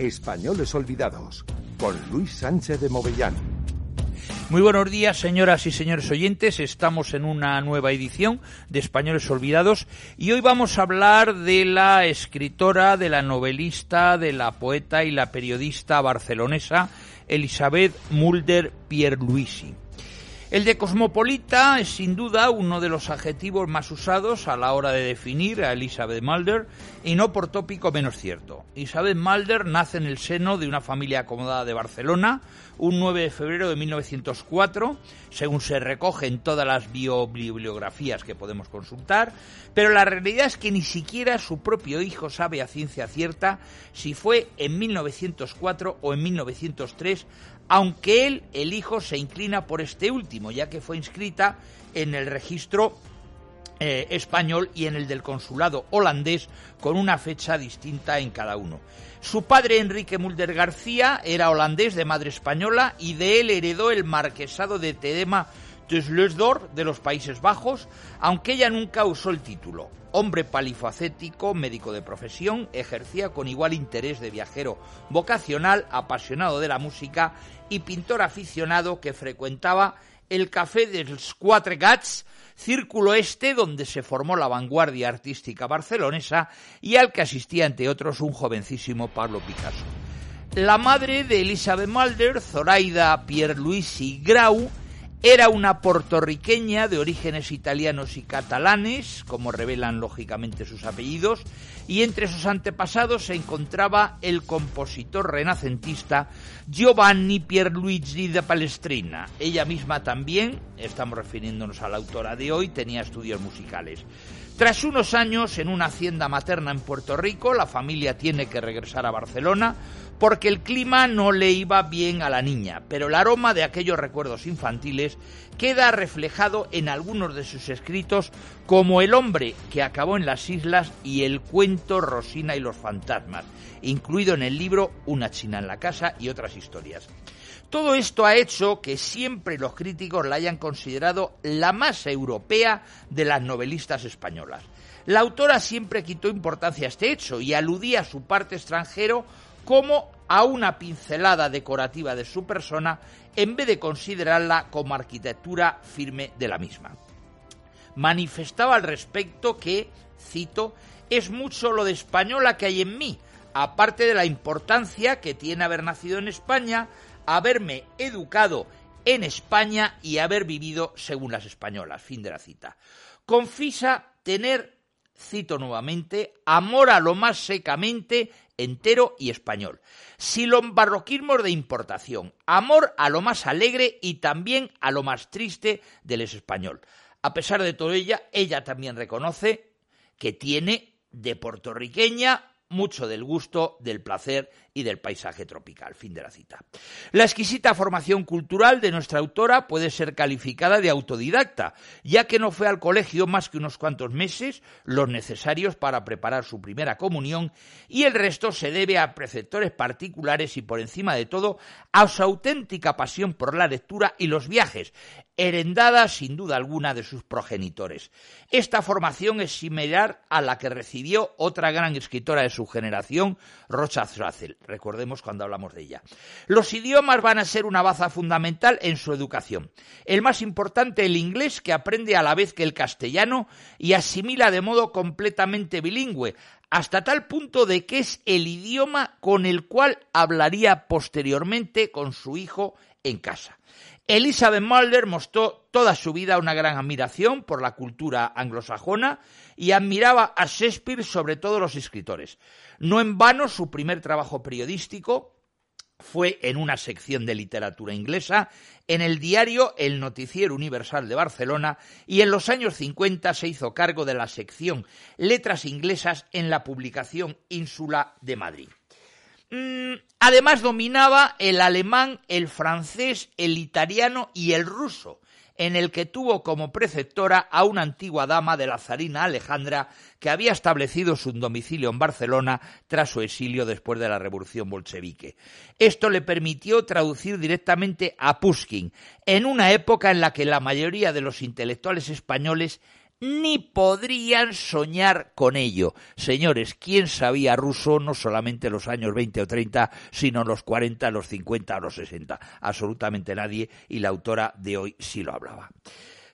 Españoles Olvidados, con Luis Sánchez de Movellán. Muy buenos días, señoras y señores oyentes. Estamos en una nueva edición de Españoles Olvidados y hoy vamos a hablar de la escritora, de la novelista, de la poeta y la periodista barcelonesa Elizabeth Mulder Pierluisi. El de cosmopolita es sin duda uno de los adjetivos más usados a la hora de definir a Elizabeth Mulder y no por tópico menos cierto. Elizabeth Mulder nace en el seno de una familia acomodada de Barcelona un 9 de febrero de 1904, según se recoge en todas las bibliografías que podemos consultar, pero la realidad es que ni siquiera su propio hijo sabe a ciencia cierta si fue en 1904 o en 1903 aunque él, el hijo, se inclina por este último, ya que fue inscrita en el registro eh, español y en el del consulado holandés con una fecha distinta en cada uno. Su padre Enrique Mulder García era holandés de madre española y de él heredó el marquesado de Tedema Düsseldorf de los Países Bajos, aunque ella nunca usó el título. Hombre palifacético, médico de profesión, ejercía con igual interés de viajero vocacional, apasionado de la música y pintor aficionado que frecuentaba el café del Quatre Gats, círculo este donde se formó la vanguardia artística barcelonesa y al que asistía entre otros un jovencísimo Pablo Picasso. La madre de Elizabeth Mulder, Zoraida Pierluisi Grau, era una puertorriqueña de orígenes italianos y catalanes, como revelan lógicamente sus apellidos, y entre sus antepasados se encontraba el compositor renacentista Giovanni Pierluigi de Palestrina. Ella misma también, estamos refiriéndonos a la autora de hoy, tenía estudios musicales. Tras unos años en una hacienda materna en Puerto Rico, la familia tiene que regresar a Barcelona porque el clima no le iba bien a la niña, pero el aroma de aquellos recuerdos infantiles queda reflejado en algunos de sus escritos como El hombre que acabó en las islas y el cuento Rosina y los fantasmas, incluido en el libro Una china en la casa y otras historias. Todo esto ha hecho que siempre los críticos la hayan considerado la más europea de las novelistas españolas. La autora siempre quitó importancia a este hecho y aludía a su parte extranjero como a una pincelada decorativa de su persona en vez de considerarla como arquitectura firme de la misma. Manifestaba al respecto que, cito, es mucho lo de española que hay en mí, aparte de la importancia que tiene haber nacido en España, haberme educado en España y haber vivido según las españolas. Fin de la cita. Confisa tener, cito nuevamente, amor a lo más secamente entero y español. Sin los barroquismos de importación. Amor a lo más alegre y también a lo más triste del español. A pesar de todo ella, ella también reconoce que tiene de puertorriqueña mucho del gusto, del placer y del paisaje tropical. Fin de la cita. La exquisita formación cultural de nuestra autora puede ser calificada de autodidacta, ya que no fue al colegio más que unos cuantos meses, los necesarios para preparar su primera comunión, y el resto se debe a preceptores particulares y por encima de todo a su auténtica pasión por la lectura y los viajes, herendada sin duda alguna de sus progenitores. Esta formación es similar a la que recibió otra gran escritora de su generación, Rocha Zrazel. Recordemos cuando hablamos de ella. Los idiomas van a ser una baza fundamental en su educación. El más importante, el inglés, que aprende a la vez que el castellano y asimila de modo completamente bilingüe, hasta tal punto de que es el idioma con el cual hablaría posteriormente con su hijo en casa. Elizabeth Mulder mostró toda su vida una gran admiración por la cultura anglosajona y admiraba a Shakespeare sobre todos los escritores. No en vano su primer trabajo periodístico fue en una sección de literatura inglesa en el diario El Noticiero Universal de Barcelona y en los años 50 se hizo cargo de la sección Letras Inglesas en la publicación Ínsula de Madrid. Mm, además dominaba el alemán, el francés, el italiano y el ruso, en el que tuvo como preceptora a una antigua dama de la zarina Alejandra que había establecido su domicilio en Barcelona tras su exilio después de la revolución bolchevique. Esto le permitió traducir directamente a Pushkin, en una época en la que la mayoría de los intelectuales españoles ni podrían soñar con ello. Señores, ¿quién sabía ruso no solamente los años 20 o 30, sino los 40, los 50 o los 60? Absolutamente nadie y la autora de hoy sí lo hablaba.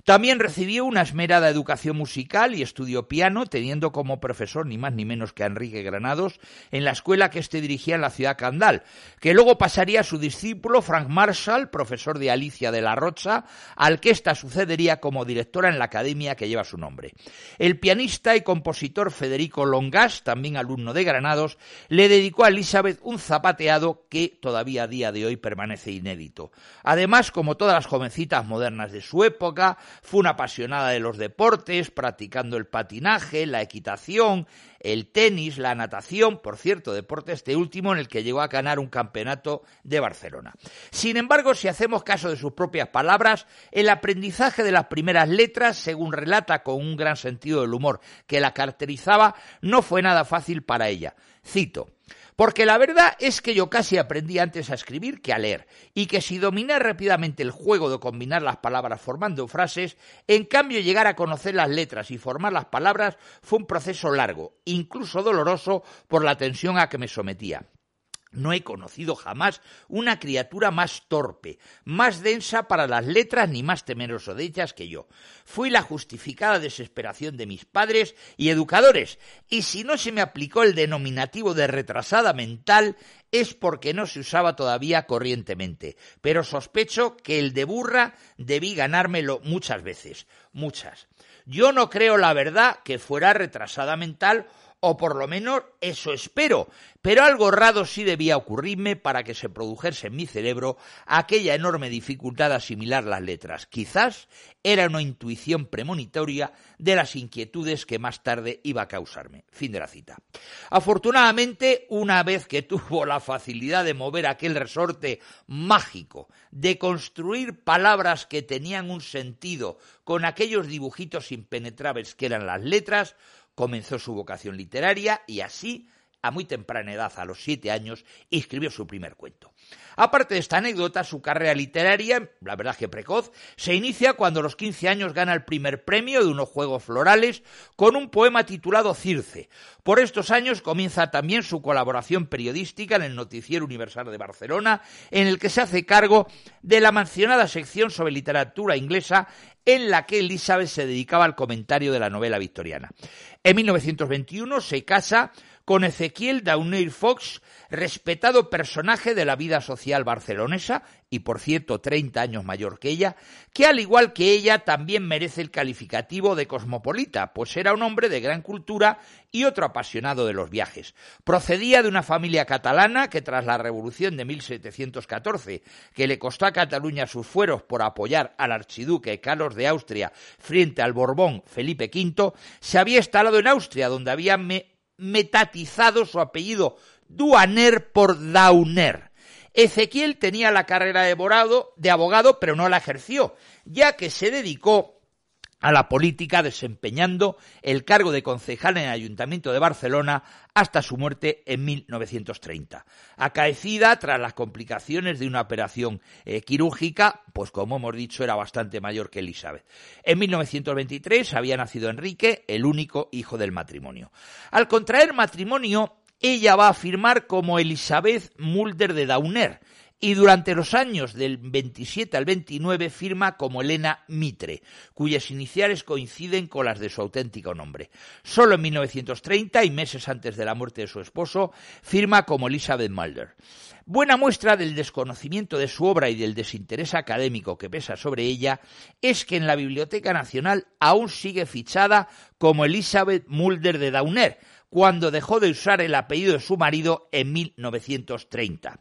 También recibió una esmerada educación musical y estudió piano, teniendo como profesor ni más ni menos que a Enrique Granados en la escuela que éste dirigía en la ciudad Candal, que luego pasaría a su discípulo Frank Marshall, profesor de Alicia de la Rocha, al que ésta sucedería como directora en la academia que lleva su nombre. El pianista y compositor Federico Longas, también alumno de Granados, le dedicó a Elizabeth un zapateado que todavía a día de hoy permanece inédito. Además, como todas las jovencitas modernas de su época, fue una apasionada de los deportes, practicando el patinaje, la equitación, el tenis, la natación, por cierto, deporte este último en el que llegó a ganar un campeonato de Barcelona. Sin embargo, si hacemos caso de sus propias palabras, el aprendizaje de las primeras letras, según relata con un gran sentido del humor que la caracterizaba, no fue nada fácil para ella. Cito, porque la verdad es que yo casi aprendí antes a escribir que a leer, y que si dominé rápidamente el juego de combinar las palabras formando frases, en cambio llegar a conocer las letras y formar las palabras fue un proceso largo, incluso doloroso por la tensión a que me sometía. No he conocido jamás una criatura más torpe, más densa para las letras ni más temeroso de ellas que yo. Fui la justificada desesperación de mis padres y educadores, y si no se me aplicó el denominativo de retrasada mental es porque no se usaba todavía corrientemente, pero sospecho que el de burra debí ganármelo muchas veces, muchas. Yo no creo la verdad que fuera retrasada mental o por lo menos eso espero, pero algo raro sí debía ocurrirme para que se produjese en mi cerebro aquella enorme dificultad de asimilar las letras. Quizás era una intuición premonitoria de las inquietudes que más tarde iba a causarme. Fin de la cita. Afortunadamente, una vez que tuvo la facilidad de mover aquel resorte mágico, de construir palabras que tenían un sentido con aquellos dibujitos impenetrables que eran las letras, comenzó su vocación literaria y así, a muy temprana edad, a los siete años, escribió su primer cuento. Aparte de esta anécdota, su carrera literaria, la verdad que precoz, se inicia cuando a los 15 años gana el primer premio de unos Juegos Florales con un poema titulado Circe. Por estos años comienza también su colaboración periodística en el Noticiero Universal de Barcelona, en el que se hace cargo de la mencionada sección sobre literatura inglesa en la que Elizabeth se dedicaba al comentario de la novela victoriana. En 1921 se casa con Ezequiel Dauneir Fox, respetado personaje de la vida social barcelonesa, y por cierto 30 años mayor que ella, que al igual que ella también merece el calificativo de cosmopolita, pues era un hombre de gran cultura y otro apasionado de los viajes. Procedía de una familia catalana que tras la revolución de 1714, que le costó a Cataluña sus fueros por apoyar al archiduque Carlos de Austria frente al Borbón Felipe V, se había instalado en Austria, donde había metatizado su apellido Duaner por Dauner. Ezequiel tenía la carrera de abogado, de abogado, pero no la ejerció, ya que se dedicó a la política desempeñando el cargo de concejal en el Ayuntamiento de Barcelona hasta su muerte en 1930, acaecida tras las complicaciones de una operación eh, quirúrgica, pues como hemos dicho era bastante mayor que Elizabeth. En 1923 había nacido Enrique, el único hijo del matrimonio. Al contraer matrimonio, ella va a firmar como Elizabeth Mulder de Dauner, y durante los años del 27 al 29 firma como Elena Mitre, cuyas iniciales coinciden con las de su auténtico nombre. Solo en 1930 y meses antes de la muerte de su esposo firma como Elizabeth Mulder. Buena muestra del desconocimiento de su obra y del desinterés académico que pesa sobre ella es que en la Biblioteca Nacional aún sigue fichada como Elizabeth Mulder de Dauner, cuando dejó de usar el apellido de su marido en 1930.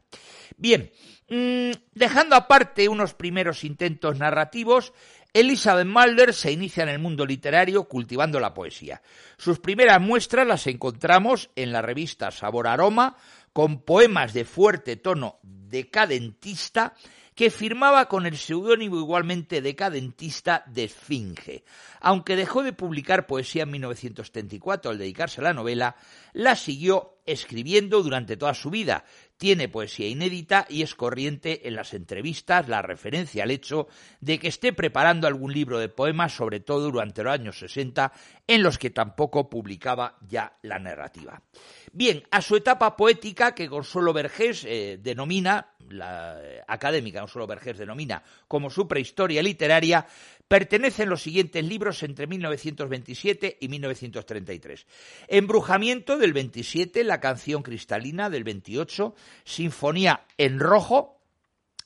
Bien, mm, dejando aparte unos primeros intentos narrativos, Elizabeth Mulder se inicia en el mundo literario cultivando la poesía. Sus primeras muestras las encontramos en la revista Sabor Aroma, con poemas de fuerte tono decadentista que firmaba con el seudónimo igualmente decadentista de Esfinge. Aunque dejó de publicar poesía en 1934 al dedicarse a la novela, la siguió escribiendo durante toda su vida. Tiene poesía inédita y es corriente en las entrevistas la referencia al hecho de que esté preparando algún libro de poemas, sobre todo durante los años 60, en los que tampoco publicaba ya la narrativa. Bien, a su etapa poética, que Consuelo Vergés eh, denomina, la eh, académica Consuelo Vergés denomina como su prehistoria literaria, pertenecen los siguientes libros entre 1927 y 1933. Embrujamiento del 27, La canción cristalina del 28, Sinfonía en rojo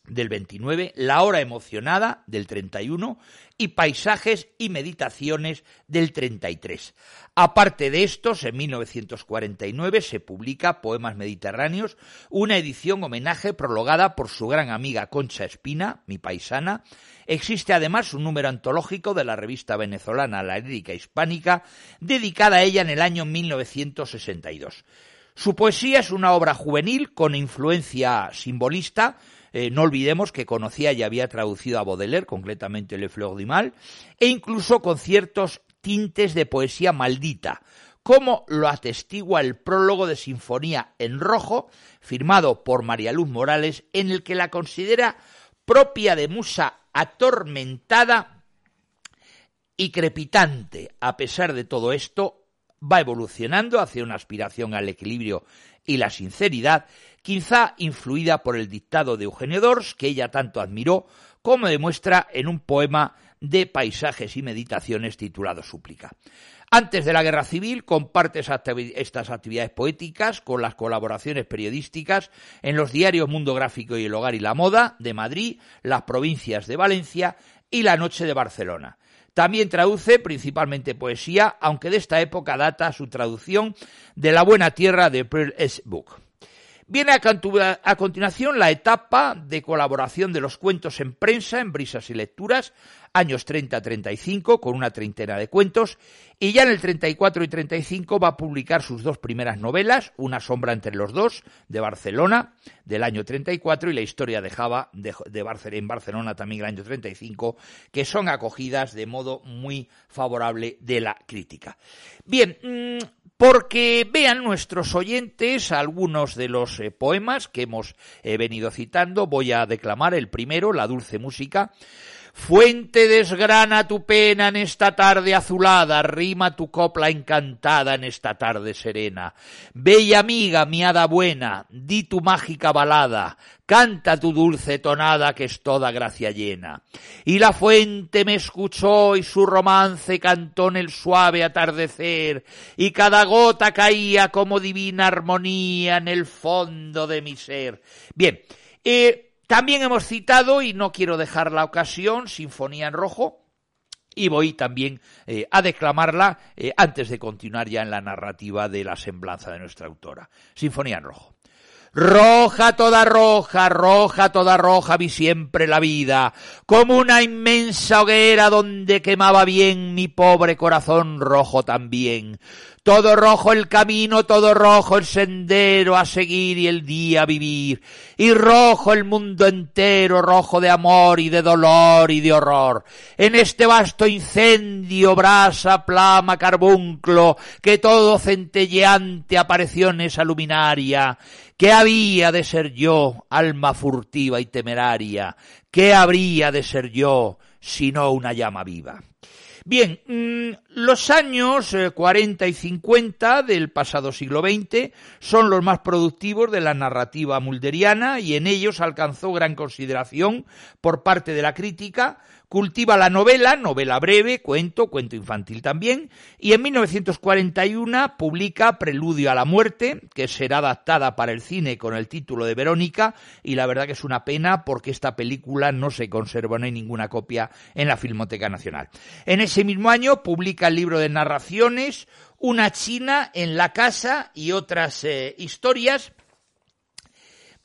del 29, La hora emocionada del 31 y Paisajes y meditaciones del 33. Aparte de estos, en 1949 se publica Poemas Mediterráneos, una edición homenaje prologada por su gran amiga Concha Espina, mi paisana. Existe además un número antológico de la revista venezolana La Lírica Hispánica, dedicada a ella en el año 1962. Su poesía es una obra juvenil con influencia simbolista, eh, no olvidemos que conocía y había traducido a Baudelaire, concretamente Le Fleur du Mal, e incluso con ciertos tintes de poesía maldita, como lo atestigua el prólogo de Sinfonía en Rojo, firmado por María Luz Morales, en el que la considera propia de musa atormentada y crepitante. A pesar de todo esto, va evolucionando hacia una aspiración al equilibrio y la sinceridad, quizá influida por el dictado de Eugenio Dors, que ella tanto admiró, como demuestra en un poema de paisajes y meditaciones titulado Súplica. Antes de la guerra civil comparte estas actividades poéticas con las colaboraciones periodísticas en los diarios Mundo Gráfico y El Hogar y la Moda de Madrid, las provincias de Valencia y La Noche de Barcelona. También traduce principalmente poesía, aunque de esta época data su traducción de La Buena Tierra de Pearl S. Book. Viene a, continuación la etapa de colaboración de los cuentos en prensa, en Brisas y Lecturas, años 30-35, con una treintena de cuentos, y ya en el 34 y 35 va a publicar sus dos primeras novelas, Una sombra entre los dos, de Barcelona, del año 34, y La historia de Java, de, en Barcelona también del año 35, que son acogidas de modo muy favorable de la crítica. Bien, mm, porque vean nuestros oyentes algunos de los eh, poemas que hemos eh, venido citando. Voy a declamar el primero, La dulce música. Fuente desgrana tu pena en esta tarde azulada, rima tu copla encantada en esta tarde serena. Bella amiga, mi hada buena, di tu mágica balada, canta tu dulce tonada que es toda gracia llena. Y la fuente me escuchó y su romance cantó en el suave atardecer, y cada gota caía como divina armonía en el fondo de mi ser. Bien, eh, también hemos citado, y no quiero dejar la ocasión, Sinfonía en Rojo, y voy también eh, a declamarla eh, antes de continuar ya en la narrativa de la semblanza de nuestra autora. Sinfonía en Rojo. Roja toda roja, roja toda roja vi siempre la vida, como una inmensa hoguera donde quemaba bien mi pobre corazón rojo también. Todo rojo el camino, todo rojo el sendero a seguir y el día a vivir. Y rojo el mundo entero, rojo de amor y de dolor y de horror. En este vasto incendio, brasa, plama, carbunclo, que todo centelleante apareció en esa luminaria. ¿Qué había de ser yo, alma furtiva y temeraria? ¿Qué habría de ser yo, sino una llama viva? Bien, mm, los años 40 eh, y 50 del pasado siglo XX son los más productivos de la narrativa mulderiana y en ellos alcanzó gran consideración por parte de la crítica, Cultiva la novela, novela breve, cuento, cuento infantil también, y en 1941 publica Preludio a la muerte, que será adaptada para el cine con el título de Verónica, y la verdad que es una pena porque esta película no se conserva, no hay ninguna copia en la Filmoteca Nacional. En ese mismo año publica el libro de narraciones, Una China en la casa y otras eh, historias,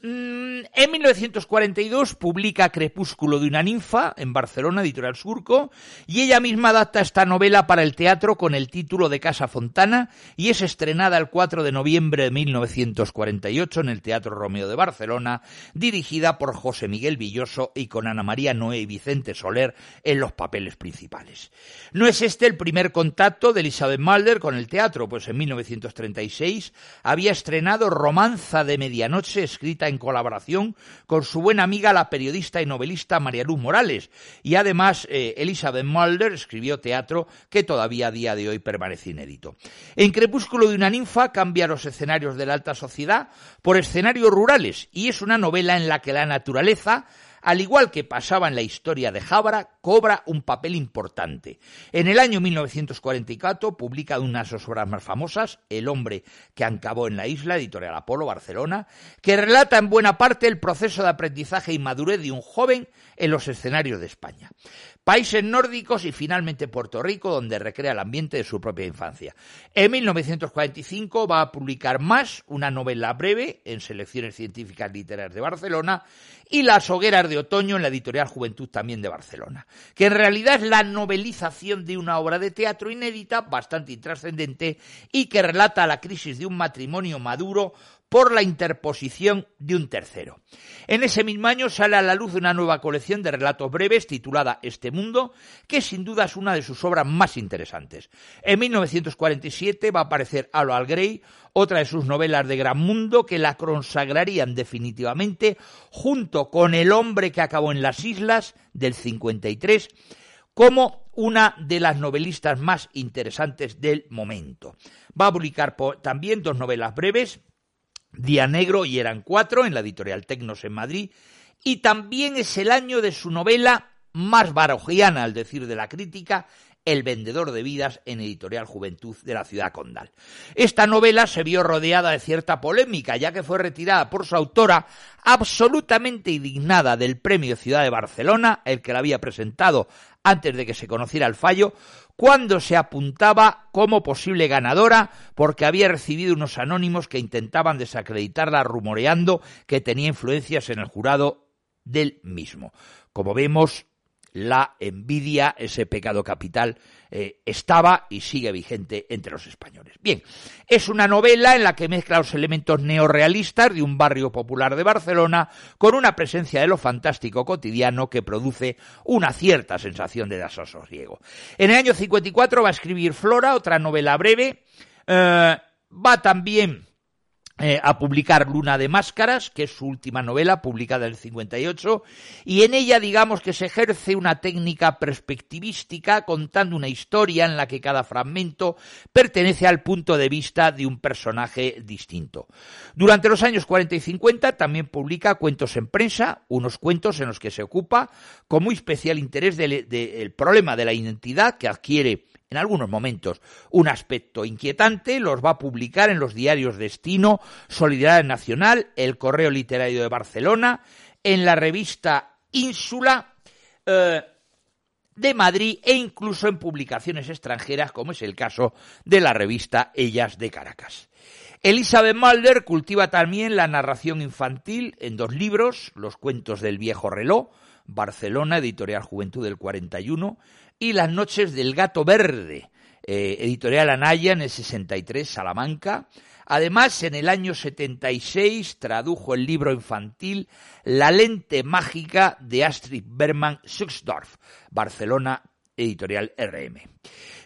en 1942 publica Crepúsculo de una ninfa en Barcelona, editorial Surco, y ella misma adapta esta novela para el teatro con el título de Casa Fontana y es estrenada el 4 de noviembre de 1948 en el Teatro Romeo de Barcelona, dirigida por José Miguel Villoso y con Ana María Noé y Vicente Soler en los papeles principales. No es este el primer contacto de Elizabeth Mulder con el teatro, pues en 1936 había estrenado Romanza de Medianoche, escrita en en colaboración con su buena amiga la periodista y novelista María Luz Morales. Y además eh, Elizabeth Mulder escribió teatro que todavía a día de hoy permanece inédito. En Crepúsculo de una ninfa cambia los escenarios de la alta sociedad por escenarios rurales y es una novela en la que la naturaleza al igual que pasaba en la historia de Jábara, cobra un papel importante. En el año 1944 publica una de sus obras más famosas, El hombre que acabó en la isla, editorial Apolo, Barcelona, que relata en buena parte el proceso de aprendizaje y madurez de un joven en los escenarios de España países nórdicos y finalmente Puerto Rico, donde recrea el ambiente de su propia infancia. En 1945 va a publicar más, una novela breve en Selecciones Científicas Literarias de Barcelona y Las hogueras de otoño en la editorial Juventud también de Barcelona, que en realidad es la novelización de una obra de teatro inédita, bastante intrascendente y que relata la crisis de un matrimonio maduro por la interposición de un tercero. En ese mismo año sale a la luz una nueva colección de relatos breves titulada Este Mundo, que sin duda es una de sus obras más interesantes. En 1947 va a aparecer Alo al Grey, otra de sus novelas de gran mundo que la consagrarían definitivamente junto con El hombre que acabó en las islas del 53 como una de las novelistas más interesantes del momento. Va a publicar también dos novelas breves, Día Negro y eran cuatro en la editorial Tecnos en Madrid, y también es el año de su novela más barogiana, al decir de la crítica, El vendedor de vidas en editorial Juventud de la ciudad condal. Esta novela se vio rodeada de cierta polémica, ya que fue retirada por su autora absolutamente indignada del premio Ciudad de Barcelona, el que la había presentado antes de que se conociera el fallo, cuando se apuntaba como posible ganadora porque había recibido unos anónimos que intentaban desacreditarla rumoreando que tenía influencias en el jurado del mismo. Como vemos, la envidia, ese pecado capital, eh, estaba y sigue vigente entre los españoles. Bien, es una novela en la que mezcla los elementos neorrealistas de un barrio popular de Barcelona con una presencia de lo fantástico cotidiano que produce una cierta sensación de desasosiego. En el año 54 va a escribir Flora, otra novela breve, eh, va también eh, a publicar Luna de Máscaras, que es su última novela, publicada en el 58, y en ella digamos que se ejerce una técnica perspectivística contando una historia en la que cada fragmento pertenece al punto de vista de un personaje distinto. Durante los años 40 y 50 también publica cuentos en prensa, unos cuentos en los que se ocupa con muy especial interés del problema de la identidad que adquiere en algunos momentos un aspecto inquietante, los va a publicar en los diarios Destino, Solidaridad Nacional, el Correo Literario de Barcelona, en la revista Ínsula eh, de Madrid e incluso en publicaciones extranjeras, como es el caso de la revista Ellas de Caracas. Elizabeth Mulder cultiva también la narración infantil en dos libros, Los cuentos del viejo reloj, Barcelona, editorial Juventud del 41, y Las noches del gato verde, eh, editorial Anaya en el 63, Salamanca. Además, en el año 76 tradujo el libro infantil La lente mágica de Astrid Berman Suxdorf, Barcelona, editorial RM.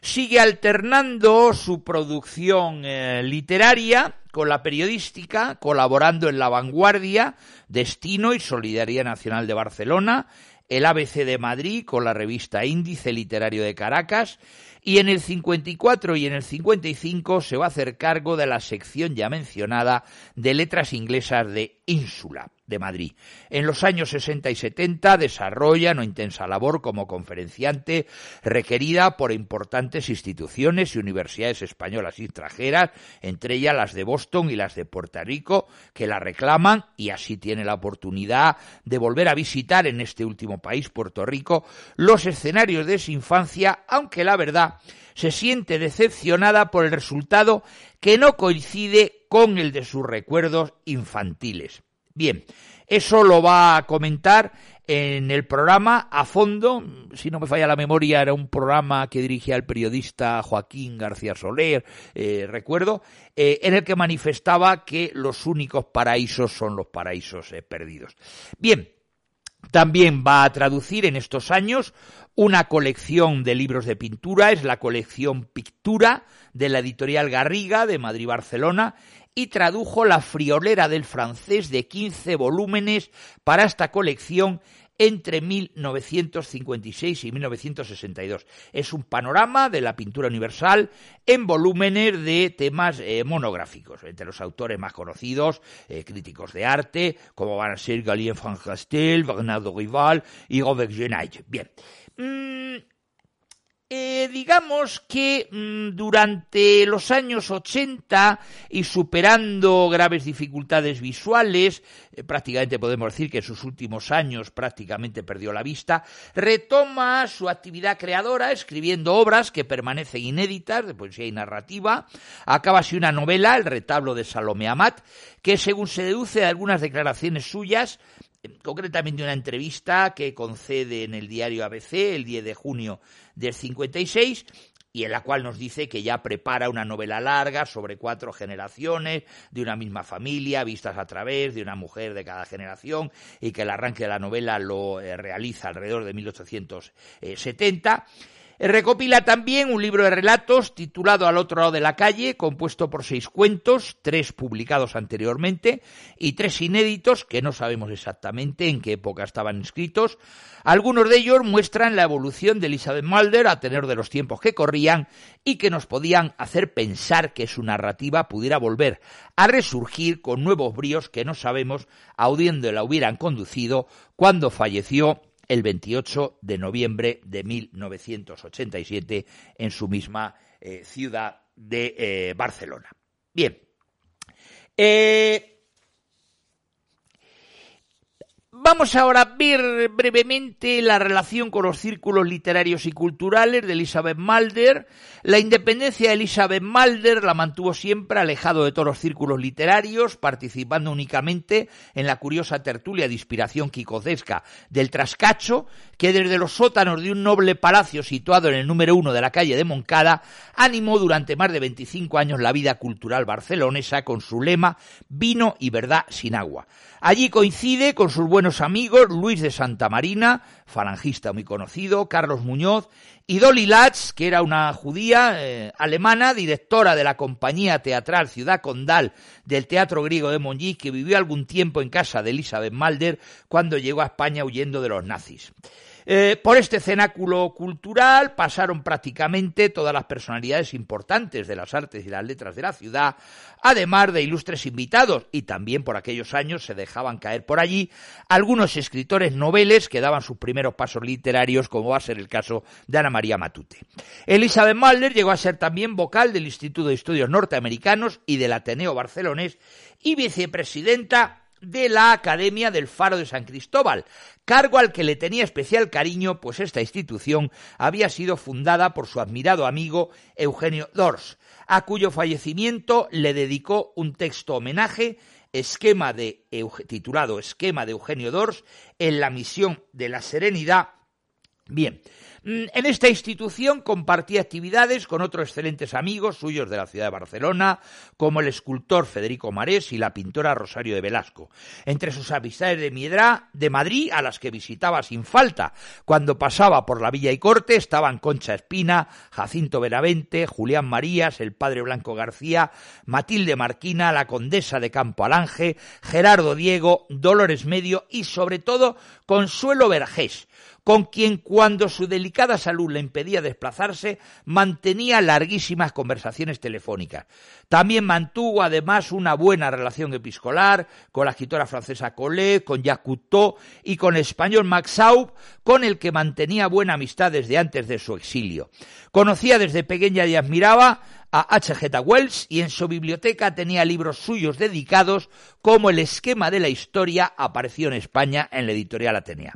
Sigue alternando su producción eh, literaria con la periodística, colaborando en La Vanguardia, Destino y Solidaridad Nacional de Barcelona, el ABC de Madrid con la revista Índice Literario de Caracas y en el 54 y en el 55 se va a hacer cargo de la sección ya mencionada de letras inglesas de Ínsula de Madrid. En los años 60 y 70 desarrolla una intensa labor como conferenciante requerida por importantes instituciones y universidades españolas y extranjeras, entre ellas las de Boston y las de Puerto Rico, que la reclaman y así tiene la oportunidad de volver a visitar en este último país, Puerto Rico, los escenarios de su infancia, aunque la verdad se siente decepcionada por el resultado que no coincide con el de sus recuerdos infantiles. Bien, eso lo va a comentar en el programa a fondo, si no me falla la memoria, era un programa que dirigía el periodista Joaquín García Soler, eh, recuerdo, eh, en el que manifestaba que los únicos paraísos son los paraísos eh, perdidos. Bien, también va a traducir en estos años una colección de libros de pintura, es la colección Pictura de la editorial Garriga de Madrid-Barcelona, y tradujo La friolera del francés de 15 volúmenes para esta colección entre 1956 y 1962. Es un panorama de la pintura universal en volúmenes de temas eh, monográficos, entre los autores más conocidos, eh, críticos de arte, como van a ser Galien Van Castel, Bernardo Rival y Robert Genaille. Bien. Mm, eh, digamos que mm, durante los años 80 y superando graves dificultades visuales, eh, prácticamente podemos decir que en sus últimos años prácticamente perdió la vista, retoma su actividad creadora escribiendo obras que permanecen inéditas de poesía y narrativa. Acaba así una novela, El retablo de Salomé Amat, que según se deduce de algunas declaraciones suyas, concretamente una entrevista que concede en el diario ABC el 10 de junio del 56 y en la cual nos dice que ya prepara una novela larga sobre cuatro generaciones de una misma familia, vistas a través de una mujer de cada generación, y que el arranque de la novela lo eh, realiza alrededor de 1870. Recopila también un libro de relatos titulado Al otro lado de la calle, compuesto por seis cuentos, tres publicados anteriormente y tres inéditos que no sabemos exactamente en qué época estaban escritos. Algunos de ellos muestran la evolución de Elizabeth Mulder a tener de los tiempos que corrían y que nos podían hacer pensar que su narrativa pudiera volver a resurgir con nuevos bríos que no sabemos a dónde la hubieran conducido cuando falleció el 28 de noviembre de 1987 en su misma eh, ciudad de eh, Barcelona. Bien. Eh, Vamos ahora a ver brevemente la relación con los círculos literarios y culturales de Elizabeth Mulder. La independencia de Elizabeth Mulder la mantuvo siempre alejado de todos los círculos literarios, participando únicamente en la curiosa tertulia de inspiración quicocesca del Trascacho, que desde los sótanos de un noble palacio situado en el número uno de la calle de Moncada, animó durante más de 25 años la vida cultural barcelonesa con su lema Vino y verdad sin agua. Allí coincide con sus buenos amigos Luis de Santa Marina, falangista muy conocido, Carlos Muñoz y Dolly Latz, que era una judía eh, alemana, directora de la compañía teatral Ciudad Condal del Teatro Griego de Montjuïc, que vivió algún tiempo en casa de Elizabeth Malder cuando llegó a España huyendo de los nazis. Eh, por este cenáculo cultural pasaron prácticamente todas las personalidades importantes de las artes y las letras de la ciudad, además de ilustres invitados, y también por aquellos años se dejaban caer por allí algunos escritores noveles que daban sus primeros pasos literarios, como va a ser el caso de Ana María Matute. Elizabeth Mahler llegó a ser también vocal del Instituto de Estudios Norteamericanos y del Ateneo Barcelonés y vicepresidenta de la Academia del Faro de San Cristóbal, cargo al que le tenía especial cariño, pues esta institución había sido fundada por su admirado amigo Eugenio Dors, a cuyo fallecimiento le dedicó un texto homenaje esquema de, titulado Esquema de Eugenio Dors en la misión de la serenidad. Bien, Mm, en esta institución compartía actividades con otros excelentes amigos suyos de la ciudad de Barcelona, como el escultor Federico Marés y la pintora Rosario de Velasco. Entre sus amistades de Miedra, de Madrid, a las que visitaba sin falta cuando pasaba por la Villa y Corte, estaban Concha Espina, Jacinto Benavente, Julián Marías, el padre Blanco García, Matilde Marquina, la condesa de Campo Alange, Gerardo Diego, Dolores Medio y sobre todo Consuelo Vergés, con quien cuando su delicada salud le impedía desplazarse, mantenía larguísimas conversaciones telefónicas. También mantuvo además una buena relación episcolar con la escritora francesa Collet, con Jacques y con el español Max Saub, con el que mantenía buena amistad desde antes de su exilio. Conocía desde pequeña y admiraba a H.G. Wells y en su biblioteca tenía libros suyos dedicados como El esquema de la historia apareció en España en la editorial Atenea.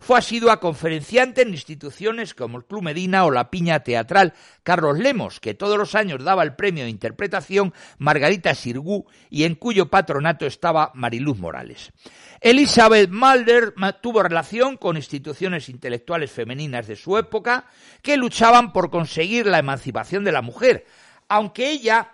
Fue asidua conferenciante en instituciones como el Club Medina o la Piña Teatral Carlos Lemos, que todos los años daba el premio de interpretación Margarita Sirgú y en cuyo patronato estaba Mariluz Morales. Elizabeth Mulder tuvo relación con instituciones intelectuales femeninas de su época que luchaban por conseguir la emancipación de la mujer, aunque ella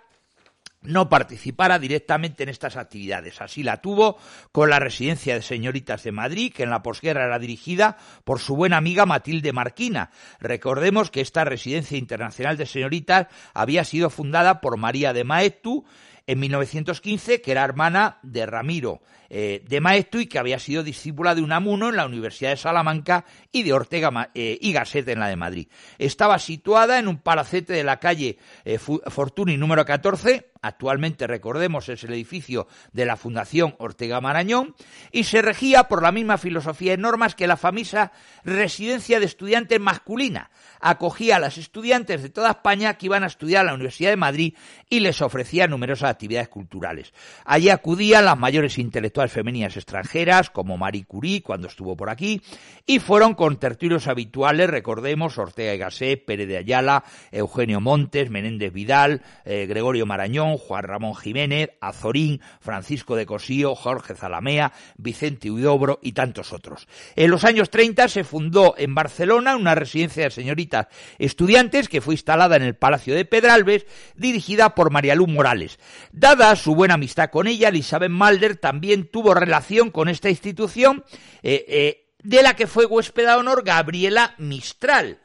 no participara directamente en estas actividades. Así la tuvo con la residencia de señoritas de Madrid, que en la posguerra era dirigida por su buena amiga Matilde Marquina. Recordemos que esta residencia internacional de señoritas había sido fundada por María de Maestu en 1915, que era hermana de Ramiro eh, de Maestu y que había sido discípula de Unamuno en la Universidad de Salamanca y de Ortega eh, y Gasset en la de Madrid. Estaba situada en un palacete de la calle eh, Fortuny número 14, actualmente recordemos es el edificio de la Fundación Ortega Marañón, y se regía por la misma filosofía y normas que la famosa residencia de estudiantes masculina. Acogía a las estudiantes de toda España que iban a estudiar a la Universidad de Madrid y les ofrecía numerosas actividades culturales. Allí acudían las mayores intelectuales femeninas extranjeras, como Marie Curie, cuando estuvo por aquí, y fueron con tertulios habituales, recordemos, Ortega y Gasset, Pérez de Ayala, Eugenio Montes, Menéndez Vidal, eh, Gregorio Marañón, Juan Ramón Jiménez, Azorín, Francisco de Cosío, Jorge Zalamea, Vicente Huidobro y tantos otros. En los años 30 se fundó en Barcelona una residencia de señoritas estudiantes que fue instalada en el Palacio de Pedralbes, dirigida por María Luz Morales. Dada su buena amistad con ella, Elizabeth Malder también tuvo relación con esta institución, eh, eh, de la que fue huéspeda honor Gabriela Mistral.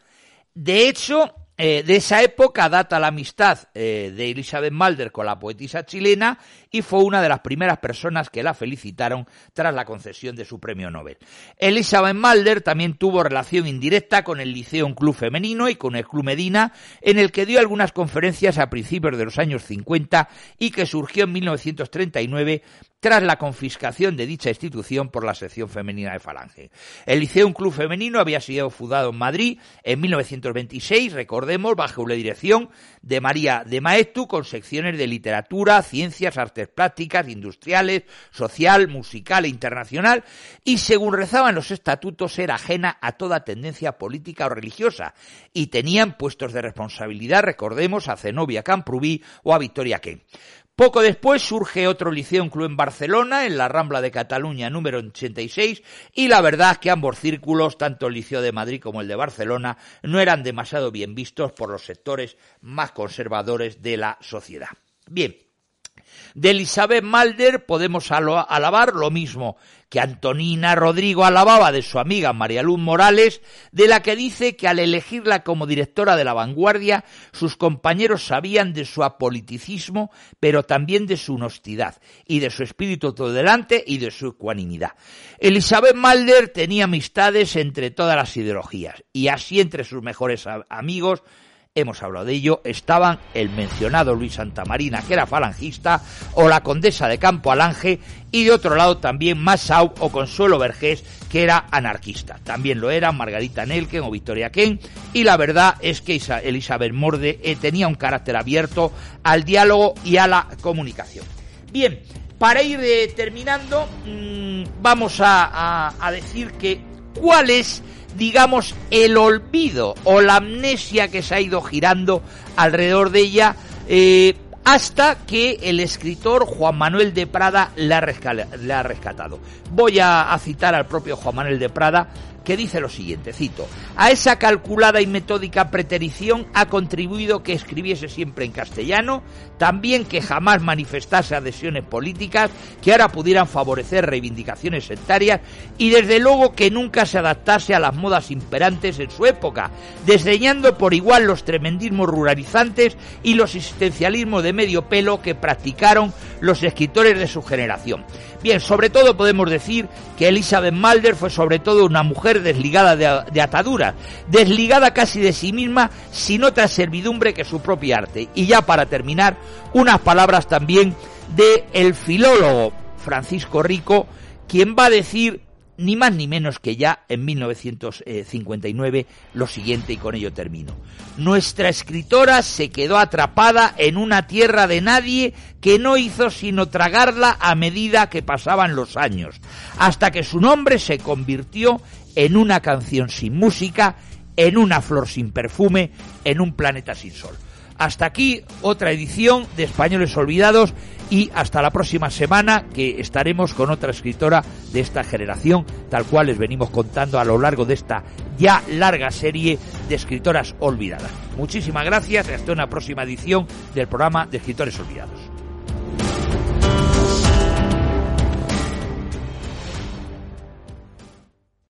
De hecho, eh, de esa época data la amistad eh, de Elizabeth Malder con la poetisa chilena y fue una de las primeras personas que la felicitaron tras la concesión de su premio Nobel. Elizabeth Malder también tuvo relación indirecta con el Liceo Club Femenino y con el Club Medina, en el que dio algunas conferencias a principios de los años 50 y que surgió en 1939 tras la confiscación de dicha institución por la sección femenina de Falange. El Liceo Club Femenino había sido fundado en Madrid en 1926, recordemos, bajo la dirección de María de Maestu, con secciones de literatura, ciencias, artes prácticas, industriales, social, musical e internacional, y según rezaban los estatutos era ajena a toda tendencia política o religiosa, y tenían puestos de responsabilidad, recordemos, a Zenobia Camprubí o a Victoria Ken. Poco después surge otro liceo, un club en Barcelona, en la Rambla de Cataluña número 86, y la verdad es que ambos círculos, tanto el Liceo de Madrid como el de Barcelona, no eran demasiado bien vistos por los sectores más conservadores de la sociedad. Bien, de Elizabeth Malder podemos alabar lo mismo que Antonina Rodrigo alababa de su amiga María Luz Morales, de la que dice que al elegirla como directora de la vanguardia, sus compañeros sabían de su apoliticismo, pero también de su honestidad, y de su espíritu todo delante y de su ecuanimidad. Elizabeth Malder tenía amistades entre todas las ideologías, y así entre sus mejores amigos hemos hablado de ello, estaban el mencionado Luis Santamarina, que era falangista, o la condesa de Campo Alange, y de otro lado también Massau o Consuelo Vergés, que era anarquista. También lo eran Margarita Nelken o Victoria Ken, y la verdad es que Elizabeth Morde eh, tenía un carácter abierto al diálogo y a la comunicación. Bien, para ir eh, terminando, mm, vamos a, a decir que cuál es digamos, el olvido o la amnesia que se ha ido girando alrededor de ella eh, hasta que el escritor Juan Manuel de Prada la ha rescatado. Voy a, citar al propio Juan Manuel de Prada que dice lo siguiente, cito, a esa calculada y metódica preterición ha contribuido que escribiese siempre en castellano, también que jamás manifestase adhesiones políticas que ahora pudieran favorecer reivindicaciones sectarias y desde luego que nunca se adaptase a las modas imperantes en su época, desdeñando por igual los tremendismos ruralizantes y los existencialismos de medio pelo que practicaron los escritores de su generación. Bien, sobre todo podemos decir que Elizabeth Malder fue sobre todo una mujer desligada de, ataduras, desligada casi de sí misma, sin otra servidumbre que su propia arte. Y ya para terminar, unas palabras también de el filólogo Francisco Rico, quien va a decir ni más ni menos que ya en 1959 lo siguiente y con ello termino. Nuestra escritora se quedó atrapada en una tierra de nadie que no hizo sino tragarla a medida que pasaban los años, hasta que su nombre se convirtió en una canción sin música, en una flor sin perfume, en un planeta sin sol. Hasta aquí otra edición de Españoles Olvidados y hasta la próxima semana que estaremos con otra escritora de esta generación, tal cual les venimos contando a lo largo de esta ya larga serie de escritoras olvidadas. Muchísimas gracias y hasta una próxima edición del programa de Escritores Olvidados.